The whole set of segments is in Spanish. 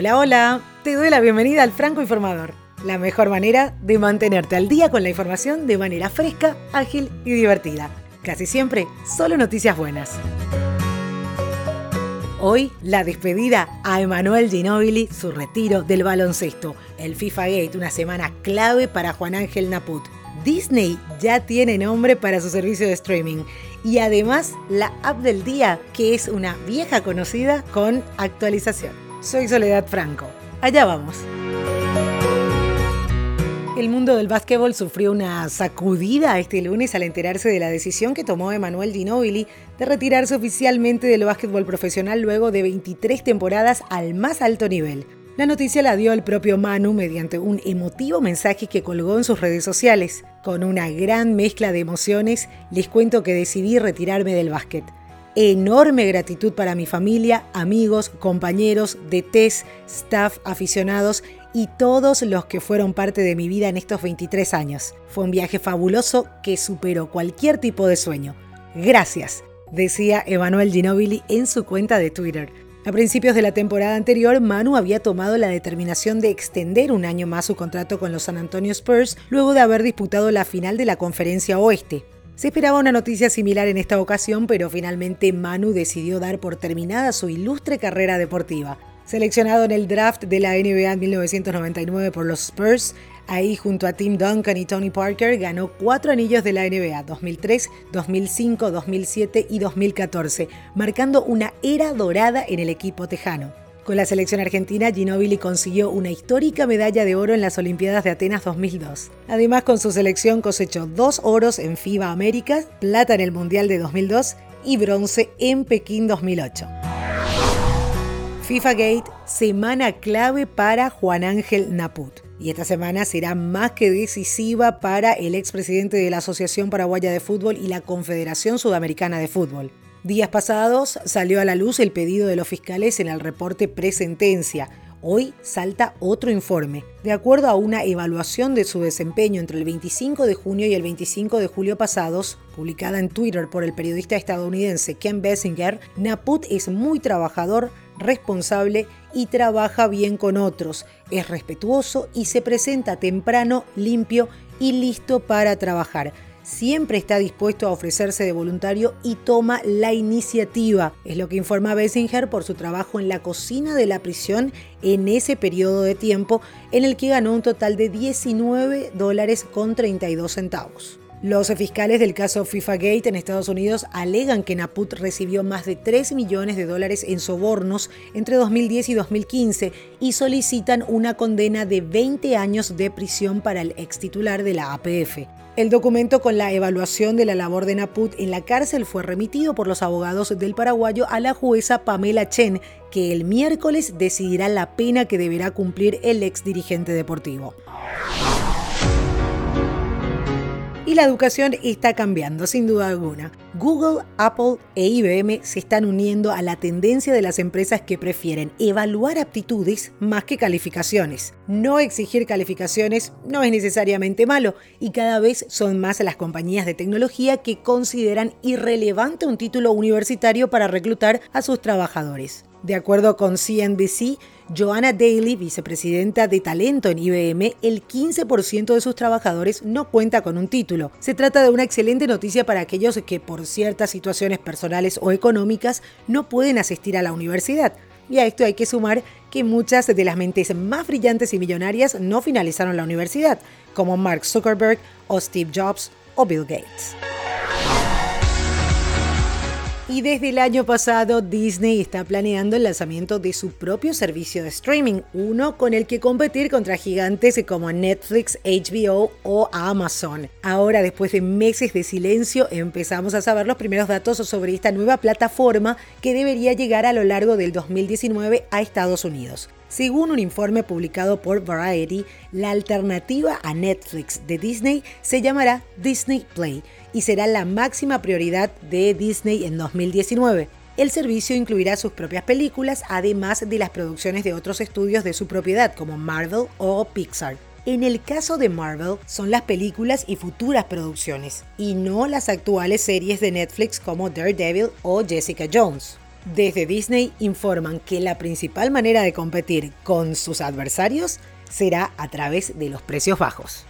Hola, hola, te doy la bienvenida al Franco Informador, la mejor manera de mantenerte al día con la información de manera fresca, ágil y divertida. Casi siempre, solo noticias buenas. Hoy, la despedida a Emanuel Ginóbili, su retiro del baloncesto, el FIFA Gate, una semana clave para Juan Ángel Naput. Disney ya tiene nombre para su servicio de streaming y además la app del día, que es una vieja conocida con actualización. Soy Soledad Franco. Allá vamos. El mundo del básquetbol sufrió una sacudida este lunes al enterarse de la decisión que tomó Emanuel Ginóbili de retirarse oficialmente del básquetbol profesional luego de 23 temporadas al más alto nivel. La noticia la dio el propio Manu mediante un emotivo mensaje que colgó en sus redes sociales. Con una gran mezcla de emociones, les cuento que decidí retirarme del básquet. Enorme gratitud para mi familia, amigos, compañeros, DTs, staff, aficionados y todos los que fueron parte de mi vida en estos 23 años. Fue un viaje fabuloso que superó cualquier tipo de sueño. Gracias, decía Emanuel Ginobili en su cuenta de Twitter. A principios de la temporada anterior, Manu había tomado la determinación de extender un año más su contrato con los San Antonio Spurs luego de haber disputado la final de la Conferencia Oeste. Se esperaba una noticia similar en esta ocasión, pero finalmente Manu decidió dar por terminada su ilustre carrera deportiva. Seleccionado en el draft de la NBA en 1999 por los Spurs, ahí junto a Tim Duncan y Tony Parker ganó cuatro anillos de la NBA 2003, 2005, 2007 y 2014, marcando una era dorada en el equipo tejano. Con la selección argentina, Ginóbili consiguió una histórica medalla de oro en las Olimpiadas de Atenas 2002. Además, con su selección cosechó dos oros en FIBA Américas, plata en el Mundial de 2002 y bronce en Pekín 2008. FIFA Gate, semana clave para Juan Ángel Naput. Y esta semana será más que decisiva para el expresidente de la Asociación Paraguaya de Fútbol y la Confederación Sudamericana de Fútbol. Días pasados salió a la luz el pedido de los fiscales en el reporte presentencia, Hoy salta otro informe. De acuerdo a una evaluación de su desempeño entre el 25 de junio y el 25 de julio pasados, publicada en Twitter por el periodista estadounidense Ken Bessinger, Naput es muy trabajador, responsable y trabaja bien con otros. Es respetuoso y se presenta temprano, limpio y listo para trabajar siempre está dispuesto a ofrecerse de voluntario y toma la iniciativa. Es lo que informa Bessinger por su trabajo en la cocina de la prisión en ese periodo de tiempo en el que ganó un total de 19 dólares con 32 centavos. Los fiscales del caso FIFA Gate en Estados Unidos alegan que Naput recibió más de 3 millones de dólares en sobornos entre 2010 y 2015 y solicitan una condena de 20 años de prisión para el ex titular de la APF. El documento con la evaluación de la labor de Naput en la cárcel fue remitido por los abogados del paraguayo a la jueza Pamela Chen, que el miércoles decidirá la pena que deberá cumplir el ex dirigente deportivo. Y la educación está cambiando, sin duda alguna. Google, Apple e IBM se están uniendo a la tendencia de las empresas que prefieren evaluar aptitudes más que calificaciones. No exigir calificaciones no es necesariamente malo y cada vez son más las compañías de tecnología que consideran irrelevante un título universitario para reclutar a sus trabajadores. De acuerdo con CNBC, Joanna Daly, vicepresidenta de talento en IBM, el 15% de sus trabajadores no cuenta con un título. Se trata de una excelente noticia para aquellos que por ciertas situaciones personales o económicas no pueden asistir a la universidad. Y a esto hay que sumar que muchas de las mentes más brillantes y millonarias no finalizaron la universidad, como Mark Zuckerberg o Steve Jobs o Bill Gates. Y desde el año pasado Disney está planeando el lanzamiento de su propio servicio de streaming, uno con el que competir contra gigantes como Netflix, HBO o Amazon. Ahora, después de meses de silencio, empezamos a saber los primeros datos sobre esta nueva plataforma que debería llegar a lo largo del 2019 a Estados Unidos. Según un informe publicado por Variety, la alternativa a Netflix de Disney se llamará Disney Play y será la máxima prioridad de Disney en 2019. El servicio incluirá sus propias películas, además de las producciones de otros estudios de su propiedad, como Marvel o Pixar. En el caso de Marvel, son las películas y futuras producciones, y no las actuales series de Netflix como Daredevil o Jessica Jones. Desde Disney informan que la principal manera de competir con sus adversarios será a través de los precios bajos.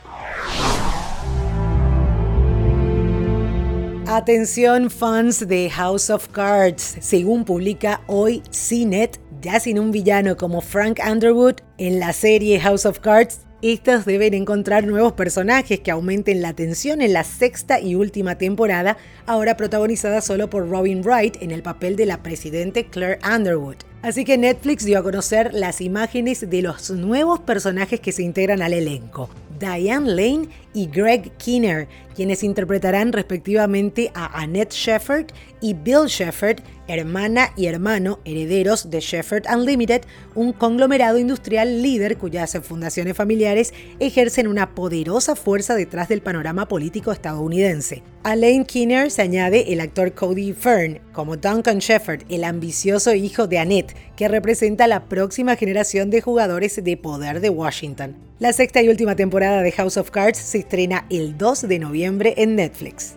Atención fans de House of Cards, según publica hoy CNET, ya sin un villano como Frank Underwood, en la serie House of Cards estos deben encontrar nuevos personajes que aumenten la tensión en la sexta y última temporada, ahora protagonizada solo por Robin Wright en el papel de la presidente Claire Underwood. Así que Netflix dio a conocer las imágenes de los nuevos personajes que se integran al elenco. Diane Lane y Greg Kinner, quienes interpretarán respectivamente a Annette Shepard y Bill Shepard, hermana y hermano herederos de Shepard Unlimited, un conglomerado industrial líder cuyas fundaciones familiares ejercen una poderosa fuerza detrás del panorama político estadounidense. A Lane Kinner se añade el actor Cody Fern, como Duncan Shepard, el ambicioso hijo de Annette, que representa la próxima generación de jugadores de poder de Washington. La sexta y última temporada de House of Cards se estrena el 2 de noviembre en Netflix.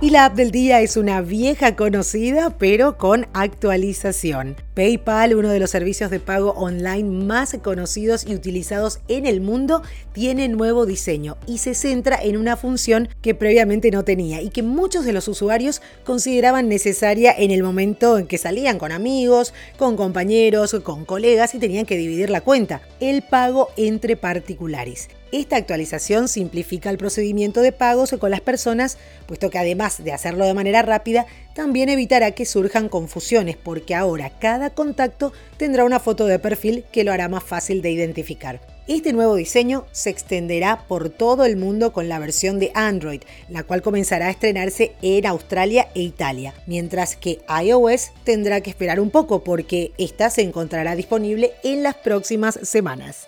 Y la app del día es una vieja conocida, pero con actualización. PayPal, uno de los servicios de pago online más conocidos y utilizados en el mundo, tiene nuevo diseño y se centra en una función que previamente no tenía y que muchos de los usuarios consideraban necesaria en el momento en que salían con amigos, con compañeros, con colegas y tenían que dividir la cuenta, el pago entre particulares. Esta actualización simplifica el procedimiento de pagos con las personas, puesto que además de hacerlo de manera rápida, también evitará que surjan confusiones, porque ahora cada contacto tendrá una foto de perfil que lo hará más fácil de identificar. Este nuevo diseño se extenderá por todo el mundo con la versión de Android, la cual comenzará a estrenarse en Australia e Italia, mientras que iOS tendrá que esperar un poco porque esta se encontrará disponible en las próximas semanas.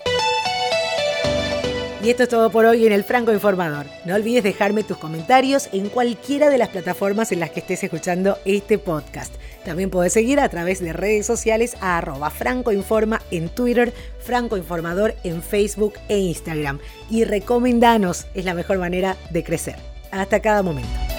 Y esto es todo por hoy en el Franco Informador. No olvides dejarme tus comentarios en cualquiera de las plataformas en las que estés escuchando este podcast. También puedes seguir a través de redes sociales a arroba francoinforma en Twitter, Franco Informador en Facebook e Instagram. Y recomendanos, es la mejor manera de crecer. Hasta cada momento.